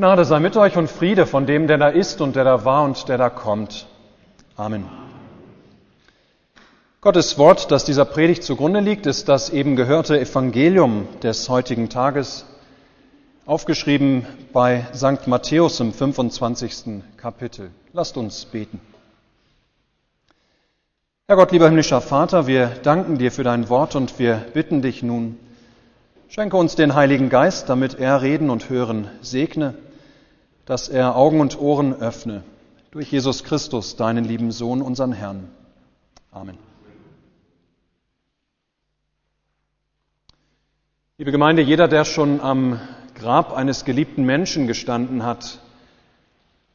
Gnade sei mit euch und Friede von dem, der da ist und der da war und der da kommt. Amen. Gottes Wort, das dieser Predigt zugrunde liegt, ist das eben gehörte Evangelium des heutigen Tages, aufgeschrieben bei St. Matthäus im 25. Kapitel. Lasst uns beten. Herr Gott, lieber himmlischer Vater, wir danken dir für dein Wort und wir bitten dich nun, Schenke uns den Heiligen Geist, damit er Reden und Hören segne, dass er Augen und Ohren öffne. Durch Jesus Christus, deinen lieben Sohn, unseren Herrn. Amen. Liebe Gemeinde, jeder, der schon am Grab eines geliebten Menschen gestanden hat,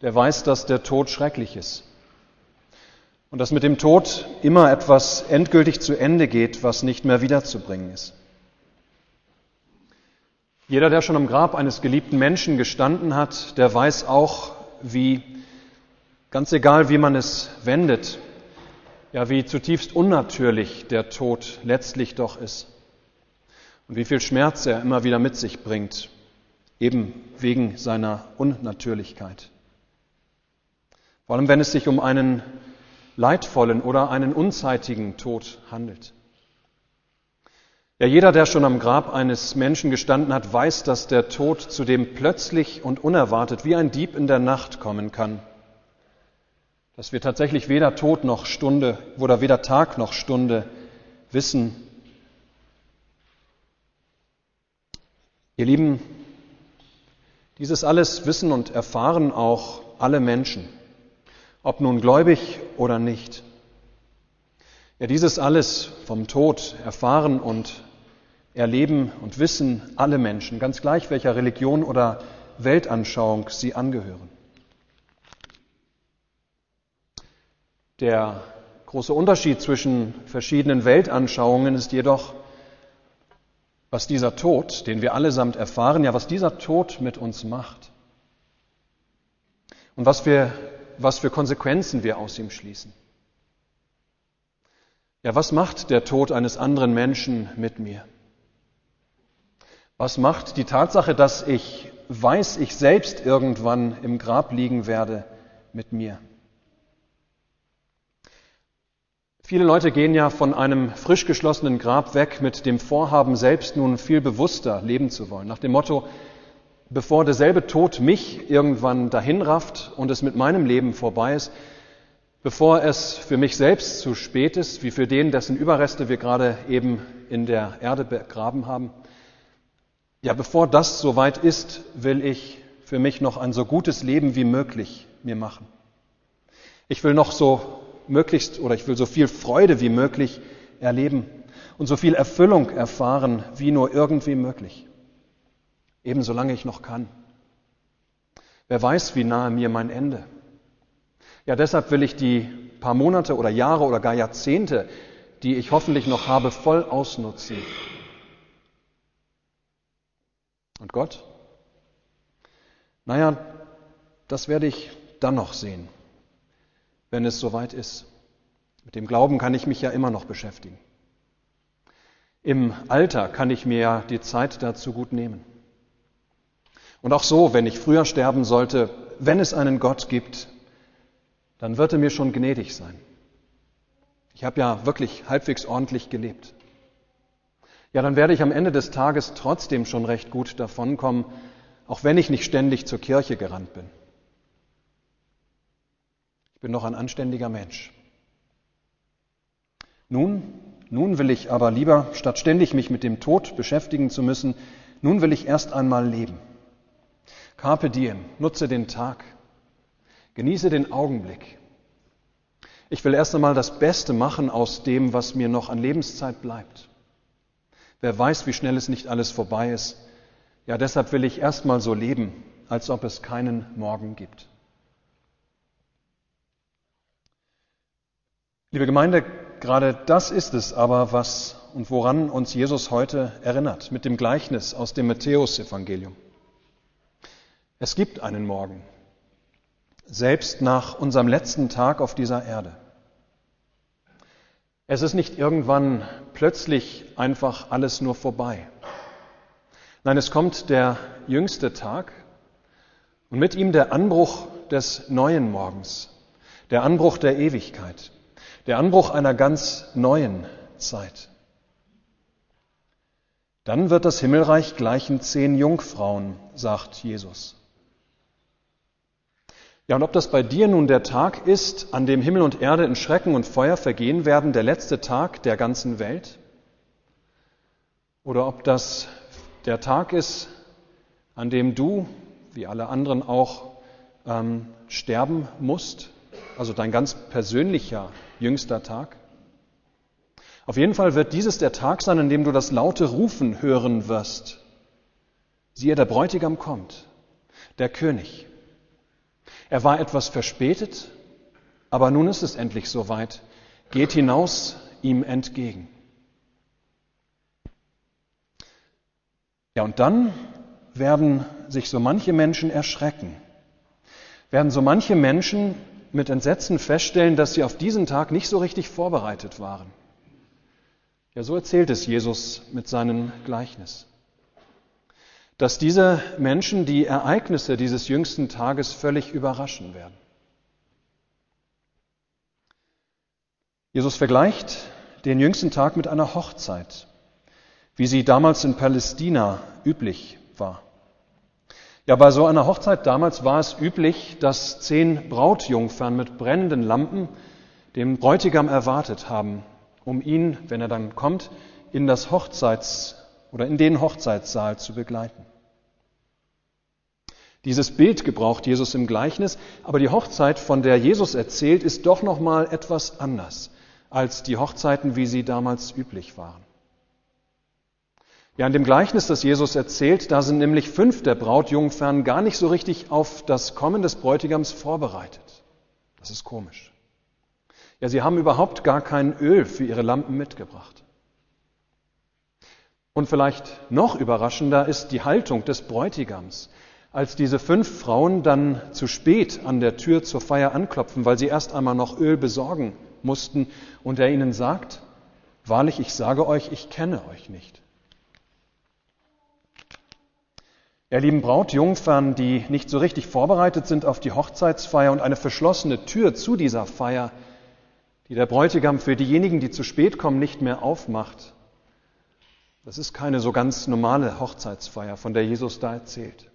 der weiß, dass der Tod schrecklich ist. Und dass mit dem Tod immer etwas endgültig zu Ende geht, was nicht mehr wiederzubringen ist. Jeder, der schon am Grab eines geliebten Menschen gestanden hat, der weiß auch, wie, ganz egal wie man es wendet, ja, wie zutiefst unnatürlich der Tod letztlich doch ist. Und wie viel Schmerz er immer wieder mit sich bringt, eben wegen seiner Unnatürlichkeit. Vor allem, wenn es sich um einen leidvollen oder einen unzeitigen Tod handelt. Ja, jeder, der schon am Grab eines Menschen gestanden hat, weiß, dass der Tod zudem plötzlich und unerwartet wie ein Dieb in der Nacht kommen kann. Dass wir tatsächlich weder Tod noch Stunde oder weder Tag noch Stunde wissen. Ihr Lieben, dieses alles wissen und erfahren auch alle Menschen, ob nun gläubig oder nicht. Ja, dieses alles vom Tod erfahren und erleben und wissen alle Menschen, ganz gleich welcher Religion oder Weltanschauung sie angehören. Der große Unterschied zwischen verschiedenen Weltanschauungen ist jedoch, was dieser Tod, den wir allesamt erfahren, ja, was dieser Tod mit uns macht. Und was für, was für Konsequenzen wir aus ihm schließen. Ja, was macht der Tod eines anderen Menschen mit mir? Was macht die Tatsache, dass ich weiß, ich selbst irgendwann im Grab liegen werde mit mir? Viele Leute gehen ja von einem frisch geschlossenen Grab weg mit dem Vorhaben, selbst nun viel bewusster leben zu wollen. Nach dem Motto, bevor derselbe Tod mich irgendwann dahin rafft und es mit meinem Leben vorbei ist, bevor es für mich selbst zu spät ist, wie für den, dessen Überreste wir gerade eben in der Erde begraben haben. Ja, bevor das soweit ist, will ich für mich noch ein so gutes Leben wie möglich mir machen. Ich will noch so möglichst oder ich will so viel Freude wie möglich erleben und so viel Erfüllung erfahren wie nur irgendwie möglich. Eben solange ich noch kann. Wer weiß, wie nahe mir mein Ende ja, deshalb will ich die paar Monate oder Jahre oder gar Jahrzehnte, die ich hoffentlich noch habe, voll ausnutzen. Und Gott? Naja, das werde ich dann noch sehen, wenn es soweit ist. Mit dem Glauben kann ich mich ja immer noch beschäftigen. Im Alter kann ich mir ja die Zeit dazu gut nehmen. Und auch so, wenn ich früher sterben sollte, wenn es einen Gott gibt, dann wird er mir schon gnädig sein. Ich habe ja wirklich halbwegs ordentlich gelebt. Ja, dann werde ich am Ende des Tages trotzdem schon recht gut davonkommen, auch wenn ich nicht ständig zur Kirche gerannt bin. Ich bin noch ein anständiger Mensch. Nun, nun will ich aber lieber, statt ständig mich mit dem Tod beschäftigen zu müssen, nun will ich erst einmal leben. Carpe diem, nutze den Tag, Genieße den Augenblick. Ich will erst einmal das Beste machen aus dem, was mir noch an Lebenszeit bleibt. Wer weiß, wie schnell es nicht alles vorbei ist. Ja, deshalb will ich erst mal so leben, als ob es keinen Morgen gibt. Liebe Gemeinde, gerade das ist es aber, was und woran uns Jesus heute erinnert, mit dem Gleichnis aus dem Matthäusevangelium. Es gibt einen Morgen selbst nach unserem letzten Tag auf dieser Erde. Es ist nicht irgendwann plötzlich einfach alles nur vorbei. Nein, es kommt der jüngste Tag Und mit ihm der Anbruch des neuen Morgens, der Anbruch der Ewigkeit, der Anbruch einer ganz neuen Zeit. Dann wird das Himmelreich gleichen zehn Jungfrauen, sagt Jesus. Ja, und ob das bei dir nun der Tag ist, an dem Himmel und Erde in Schrecken und Feuer vergehen werden, der letzte Tag der ganzen Welt, oder ob das der Tag ist, an dem du, wie alle anderen auch, ähm, sterben musst, also dein ganz persönlicher jüngster Tag. Auf jeden Fall wird dieses der Tag sein, an dem du das laute Rufen hören wirst. Siehe, der Bräutigam kommt, der König. Er war etwas verspätet, aber nun ist es endlich soweit. Geht hinaus ihm entgegen. Ja, und dann werden sich so manche Menschen erschrecken, werden so manche Menschen mit Entsetzen feststellen, dass sie auf diesen Tag nicht so richtig vorbereitet waren. Ja, so erzählt es Jesus mit seinem Gleichnis dass diese Menschen die Ereignisse dieses jüngsten Tages völlig überraschen werden. Jesus vergleicht den jüngsten Tag mit einer Hochzeit, wie sie damals in Palästina üblich war. Ja, bei so einer Hochzeit damals war es üblich, dass zehn Brautjungfern mit brennenden Lampen den Bräutigam erwartet haben, um ihn, wenn er dann kommt, in das Hochzeits- oder in den Hochzeitssaal zu begleiten. Dieses Bild gebraucht Jesus im Gleichnis, aber die Hochzeit, von der Jesus erzählt, ist doch noch mal etwas anders als die Hochzeiten, wie sie damals üblich waren. Ja, in dem Gleichnis, das Jesus erzählt, da sind nämlich fünf der Brautjungfern gar nicht so richtig auf das Kommen des Bräutigams vorbereitet. Das ist komisch. Ja, sie haben überhaupt gar kein Öl für ihre Lampen mitgebracht. Und vielleicht noch überraschender ist die Haltung des Bräutigams. Als diese fünf Frauen dann zu spät an der Tür zur Feier anklopfen, weil sie erst einmal noch Öl besorgen mussten, und er ihnen sagt, Wahrlich, ich sage euch, ich kenne euch nicht. Ihr lieben Brautjungfern, die nicht so richtig vorbereitet sind auf die Hochzeitsfeier und eine verschlossene Tür zu dieser Feier, die der Bräutigam für diejenigen, die zu spät kommen, nicht mehr aufmacht. Das ist keine so ganz normale Hochzeitsfeier, von der Jesus da erzählt.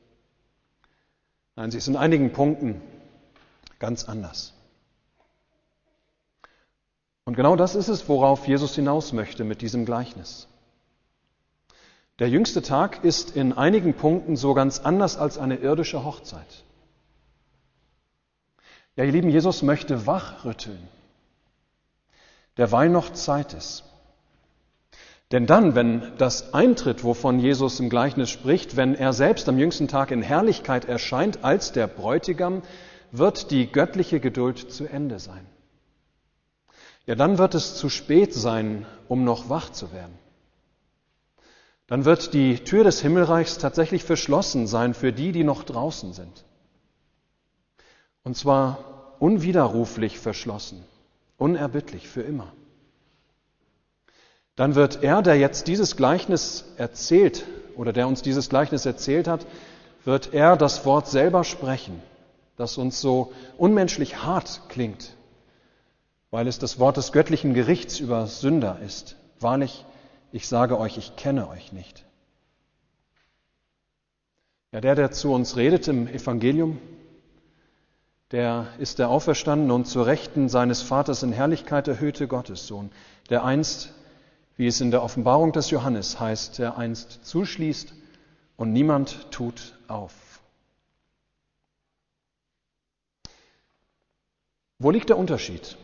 Nein, sie ist in einigen Punkten ganz anders. Und genau das ist es, worauf Jesus hinaus möchte mit diesem Gleichnis. Der jüngste Tag ist in einigen Punkten so ganz anders als eine irdische Hochzeit. Ja, ihr Lieben, Jesus möchte wachrütteln, derweil noch Zeit ist. Denn dann, wenn das eintritt, wovon Jesus im Gleichnis spricht, wenn er selbst am jüngsten Tag in Herrlichkeit erscheint als der Bräutigam, wird die göttliche Geduld zu Ende sein. Ja, dann wird es zu spät sein, um noch wach zu werden. Dann wird die Tür des Himmelreichs tatsächlich verschlossen sein für die, die noch draußen sind. Und zwar unwiderruflich verschlossen, unerbittlich für immer dann wird er, der jetzt dieses Gleichnis erzählt oder der uns dieses Gleichnis erzählt hat, wird er das Wort selber sprechen, das uns so unmenschlich hart klingt, weil es das Wort des göttlichen Gerichts über Sünder ist. Wahrlich, ich sage euch, ich kenne euch nicht. Ja, der, der zu uns redet im Evangelium, der ist der auferstandene und zur Rechten seines Vaters in Herrlichkeit erhöhte Gottessohn, der einst wie es in der Offenbarung des Johannes heißt, der einst zuschließt und niemand tut auf. Wo liegt der Unterschied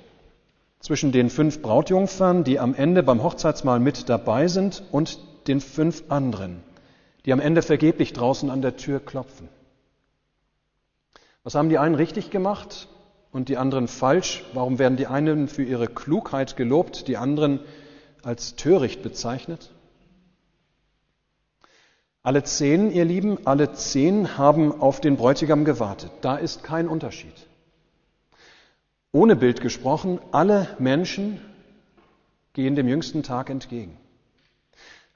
zwischen den fünf Brautjungfern, die am Ende beim Hochzeitsmahl mit dabei sind, und den fünf anderen, die am Ende vergeblich draußen an der Tür klopfen? Was haben die einen richtig gemacht und die anderen falsch? Warum werden die einen für ihre Klugheit gelobt, die anderen als töricht bezeichnet? Alle zehn, ihr Lieben, alle zehn haben auf den Bräutigam gewartet. Da ist kein Unterschied. Ohne Bild gesprochen, alle Menschen gehen dem jüngsten Tag entgegen.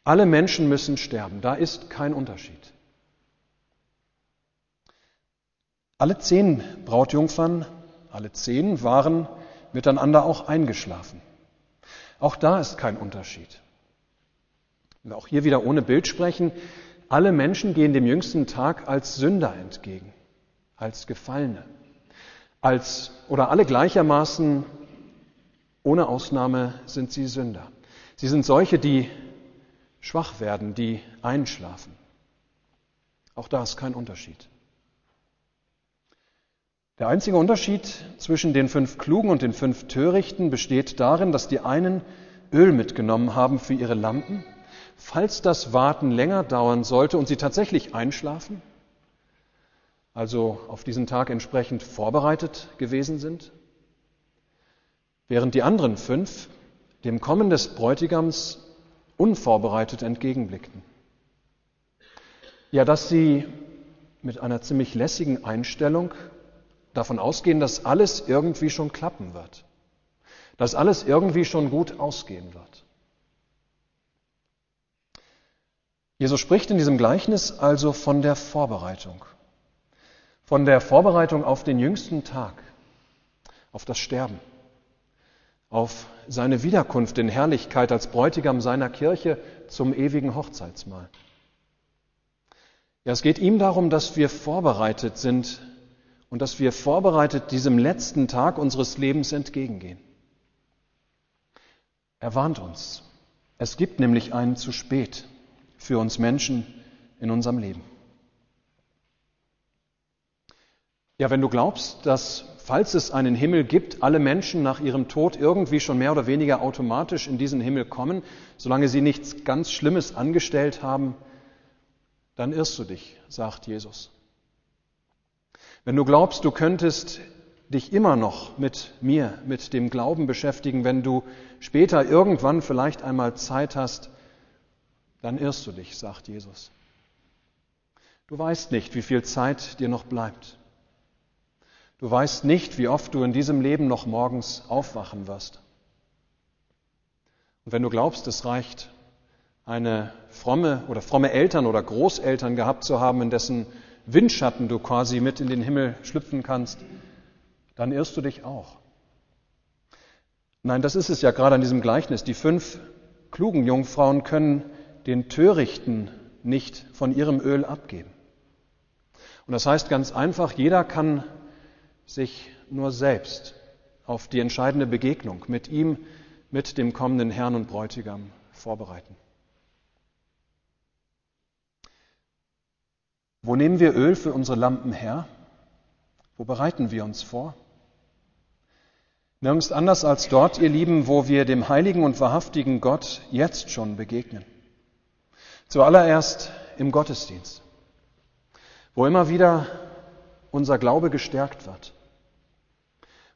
Alle Menschen müssen sterben. Da ist kein Unterschied. Alle zehn Brautjungfern, alle zehn waren miteinander auch eingeschlafen. Auch da ist kein Unterschied. Und auch hier wieder ohne Bild sprechen. Alle Menschen gehen dem jüngsten Tag als Sünder entgegen, als Gefallene, als, oder alle gleichermaßen, ohne Ausnahme sind sie Sünder. Sie sind solche, die schwach werden, die einschlafen. Auch da ist kein Unterschied. Der einzige Unterschied zwischen den fünf Klugen und den fünf Törichten besteht darin, dass die einen Öl mitgenommen haben für ihre Lampen, falls das Warten länger dauern sollte und sie tatsächlich einschlafen, also auf diesen Tag entsprechend vorbereitet gewesen sind, während die anderen fünf dem Kommen des Bräutigams unvorbereitet entgegenblickten. Ja, dass sie mit einer ziemlich lässigen Einstellung davon ausgehen, dass alles irgendwie schon klappen wird, dass alles irgendwie schon gut ausgehen wird. Jesus spricht in diesem Gleichnis also von der Vorbereitung, von der Vorbereitung auf den jüngsten Tag, auf das Sterben, auf seine Wiederkunft in Herrlichkeit als Bräutigam seiner Kirche zum ewigen Hochzeitsmahl. Ja, es geht ihm darum, dass wir vorbereitet sind und dass wir vorbereitet diesem letzten Tag unseres Lebens entgegengehen. Er warnt uns. Es gibt nämlich einen zu spät für uns Menschen in unserem Leben. Ja, wenn du glaubst, dass falls es einen Himmel gibt, alle Menschen nach ihrem Tod irgendwie schon mehr oder weniger automatisch in diesen Himmel kommen, solange sie nichts ganz Schlimmes angestellt haben, dann irrst du dich, sagt Jesus. Wenn du glaubst, du könntest dich immer noch mit mir, mit dem Glauben beschäftigen, wenn du später irgendwann vielleicht einmal Zeit hast, dann irrst du dich, sagt Jesus. Du weißt nicht, wie viel Zeit dir noch bleibt. Du weißt nicht, wie oft du in diesem Leben noch morgens aufwachen wirst. Und wenn du glaubst, es reicht, eine fromme oder fromme Eltern oder Großeltern gehabt zu haben, in dessen Windschatten du quasi mit in den Himmel schlüpfen kannst, dann irrst du dich auch. Nein, das ist es ja gerade an diesem Gleichnis. Die fünf klugen Jungfrauen können den Törichten nicht von ihrem Öl abgeben. Und das heißt ganz einfach, jeder kann sich nur selbst auf die entscheidende Begegnung mit ihm, mit dem kommenden Herrn und Bräutigam vorbereiten. Wo nehmen wir Öl für unsere Lampen her? Wo bereiten wir uns vor? Nirgends anders als dort, ihr Lieben, wo wir dem heiligen und wahrhaftigen Gott jetzt schon begegnen. Zuallererst im Gottesdienst, wo immer wieder unser Glaube gestärkt wird,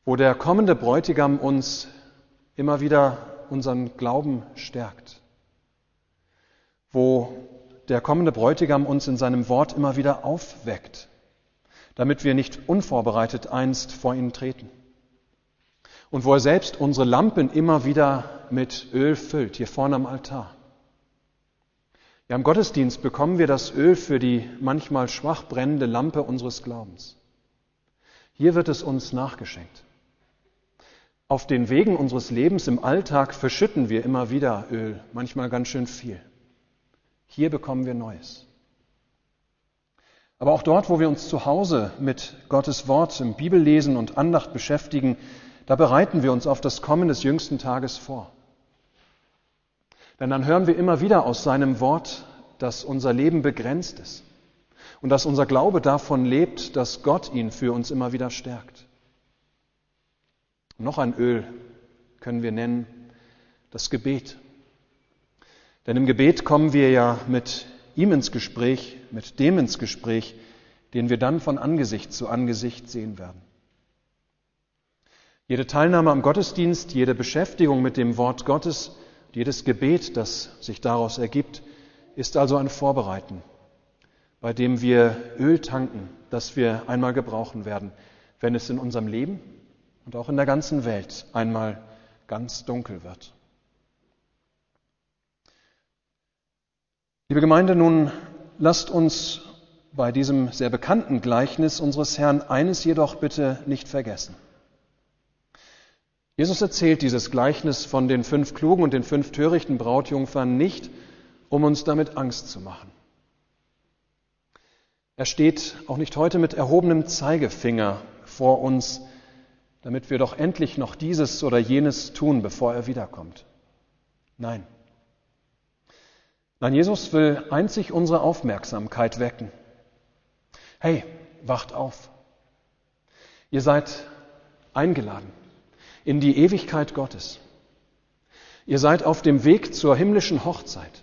wo der kommende Bräutigam uns immer wieder unseren Glauben stärkt, wo der kommende Bräutigam uns in seinem Wort immer wieder aufweckt, damit wir nicht unvorbereitet einst vor ihn treten. Und wo er selbst unsere Lampen immer wieder mit Öl füllt, hier vorne am Altar. Ja, im Gottesdienst bekommen wir das Öl für die manchmal schwach brennende Lampe unseres Glaubens. Hier wird es uns nachgeschenkt. Auf den Wegen unseres Lebens im Alltag verschütten wir immer wieder Öl, manchmal ganz schön viel. Hier bekommen wir Neues. Aber auch dort, wo wir uns zu Hause mit Gottes Wort im Bibellesen und Andacht beschäftigen, da bereiten wir uns auf das Kommen des jüngsten Tages vor. Denn dann hören wir immer wieder aus seinem Wort, dass unser Leben begrenzt ist und dass unser Glaube davon lebt, dass Gott ihn für uns immer wieder stärkt. Noch ein Öl können wir nennen, das Gebet. Denn im Gebet kommen wir ja mit ihm ins Gespräch, mit dem ins Gespräch, den wir dann von Angesicht zu Angesicht sehen werden. Jede Teilnahme am Gottesdienst, jede Beschäftigung mit dem Wort Gottes, jedes Gebet, das sich daraus ergibt, ist also ein Vorbereiten, bei dem wir Öl tanken, das wir einmal gebrauchen werden, wenn es in unserem Leben und auch in der ganzen Welt einmal ganz dunkel wird. Liebe Gemeinde, nun lasst uns bei diesem sehr bekannten Gleichnis unseres Herrn eines jedoch bitte nicht vergessen. Jesus erzählt dieses Gleichnis von den fünf klugen und den fünf törichten Brautjungfern nicht, um uns damit Angst zu machen. Er steht auch nicht heute mit erhobenem Zeigefinger vor uns, damit wir doch endlich noch dieses oder jenes tun, bevor er wiederkommt. Nein. Nein, Jesus will einzig unsere Aufmerksamkeit wecken. Hey, wacht auf. Ihr seid eingeladen in die Ewigkeit Gottes. Ihr seid auf dem Weg zur himmlischen Hochzeit.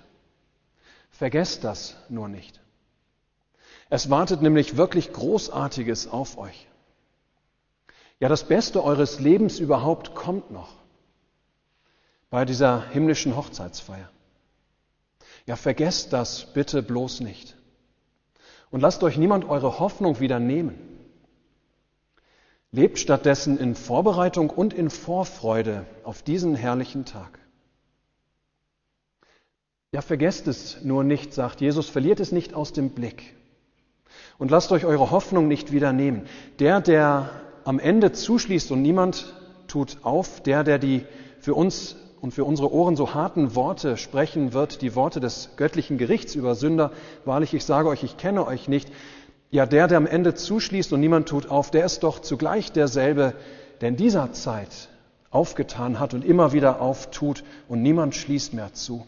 Vergesst das nur nicht. Es wartet nämlich wirklich Großartiges auf euch. Ja, das Beste eures Lebens überhaupt kommt noch bei dieser himmlischen Hochzeitsfeier. Ja, vergesst das bitte bloß nicht. Und lasst euch niemand eure Hoffnung wieder nehmen. Lebt stattdessen in Vorbereitung und in Vorfreude auf diesen herrlichen Tag. Ja, vergesst es nur nicht, sagt Jesus, verliert es nicht aus dem Blick. Und lasst euch eure Hoffnung nicht wieder nehmen. Der, der am Ende zuschließt und niemand tut auf, der, der die für uns und für unsere Ohren so harten Worte sprechen wird, die Worte des göttlichen Gerichts über Sünder, wahrlich, ich sage euch, ich kenne euch nicht, ja, der, der am Ende zuschließt und niemand tut auf, der ist doch zugleich derselbe, der in dieser Zeit aufgetan hat und immer wieder auftut und niemand schließt mehr zu.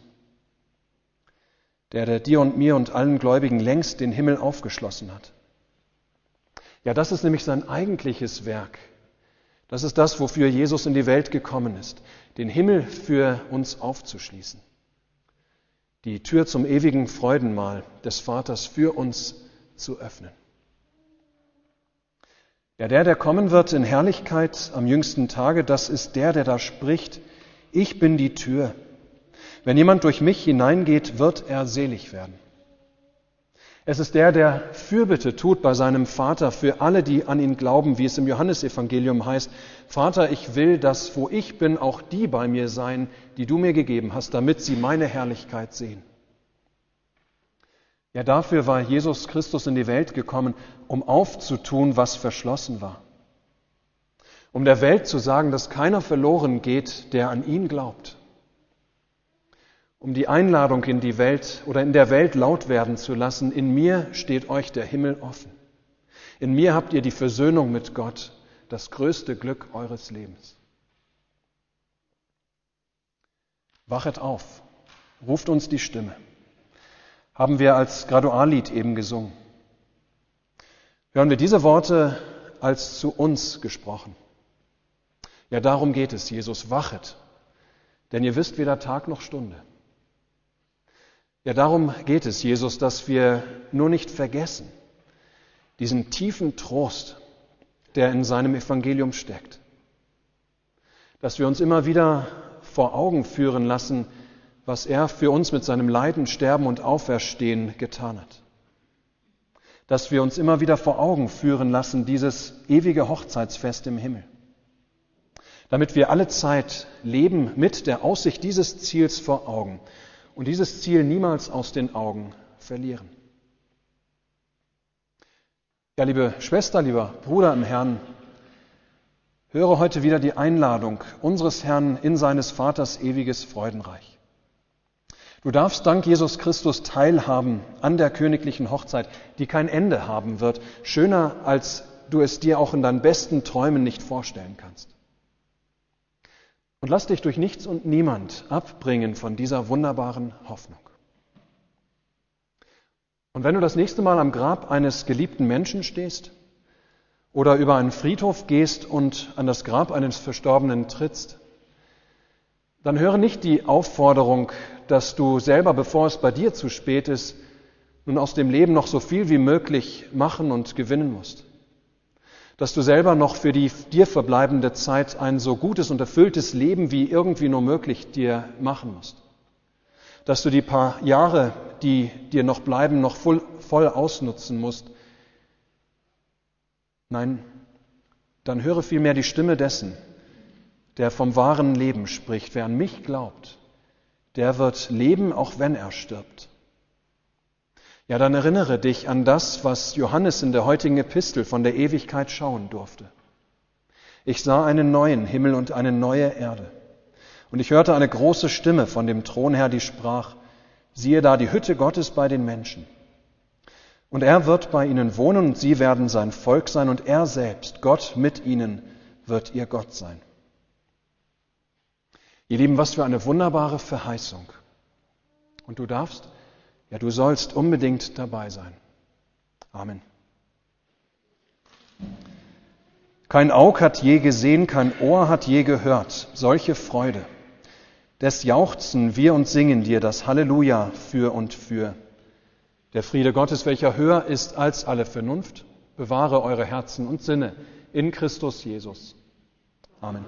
Der, der dir und mir und allen Gläubigen längst den Himmel aufgeschlossen hat. Ja, das ist nämlich sein eigentliches Werk. Das ist das, wofür Jesus in die Welt gekommen ist, den Himmel für uns aufzuschließen. Die Tür zum ewigen Freudenmahl des Vaters für uns zu öffnen. Ja, der, der kommen wird in Herrlichkeit am jüngsten Tage, das ist der, der da spricht, ich bin die Tür. Wenn jemand durch mich hineingeht, wird er selig werden. Es ist der, der Fürbitte tut bei seinem Vater für alle, die an ihn glauben, wie es im Johannesevangelium heißt. Vater, ich will, dass wo ich bin, auch die bei mir sein, die du mir gegeben hast, damit sie meine Herrlichkeit sehen. Ja, dafür war Jesus Christus in die Welt gekommen, um aufzutun, was verschlossen war. Um der Welt zu sagen, dass keiner verloren geht, der an ihn glaubt. Um die Einladung in die Welt oder in der Welt laut werden zu lassen, in mir steht euch der Himmel offen. In mir habt ihr die Versöhnung mit Gott, das größte Glück eures Lebens. Wachet auf, ruft uns die Stimme haben wir als Graduallied eben gesungen. Hören wir diese Worte als zu uns gesprochen. Ja, darum geht es, Jesus, wachet, denn ihr wisst weder Tag noch Stunde. Ja, darum geht es, Jesus, dass wir nur nicht vergessen, diesen tiefen Trost, der in seinem Evangelium steckt. Dass wir uns immer wieder vor Augen führen lassen, was er für uns mit seinem Leiden, Sterben und Auferstehen getan hat. Dass wir uns immer wieder vor Augen führen lassen, dieses ewige Hochzeitsfest im Himmel. Damit wir alle Zeit leben mit der Aussicht dieses Ziels vor Augen und dieses Ziel niemals aus den Augen verlieren. Ja, liebe Schwester, lieber Bruder im Herrn, höre heute wieder die Einladung unseres Herrn in seines Vaters ewiges Freudenreich. Du darfst dank Jesus Christus teilhaben an der königlichen Hochzeit, die kein Ende haben wird, schöner als du es dir auch in deinen besten Träumen nicht vorstellen kannst. Und lass dich durch nichts und niemand abbringen von dieser wunderbaren Hoffnung. Und wenn du das nächste Mal am Grab eines geliebten Menschen stehst oder über einen Friedhof gehst und an das Grab eines Verstorbenen trittst, dann höre nicht die Aufforderung, dass du selber, bevor es bei dir zu spät ist, nun aus dem Leben noch so viel wie möglich machen und gewinnen musst. Dass du selber noch für die dir verbleibende Zeit ein so gutes und erfülltes Leben wie irgendwie nur möglich dir machen musst. Dass du die paar Jahre, die dir noch bleiben, noch voll, voll ausnutzen musst. Nein, dann höre vielmehr die Stimme dessen, der vom wahren Leben spricht. Wer an mich glaubt, der wird leben, auch wenn er stirbt. Ja, dann erinnere dich an das, was Johannes in der heutigen Epistel von der Ewigkeit schauen durfte. Ich sah einen neuen Himmel und eine neue Erde. Und ich hörte eine große Stimme von dem Thronherr, die sprach, siehe da die Hütte Gottes bei den Menschen. Und er wird bei ihnen wohnen und sie werden sein Volk sein und er selbst, Gott mit ihnen, wird ihr Gott sein. Ihr Lieben, was für eine wunderbare Verheißung. Und du darfst, ja du sollst unbedingt dabei sein. Amen. Kein Aug hat je gesehen, kein Ohr hat je gehört solche Freude. Des jauchzen wir und singen dir das Halleluja für und für. Der Friede Gottes, welcher höher ist als alle Vernunft, bewahre eure Herzen und Sinne in Christus Jesus. Amen.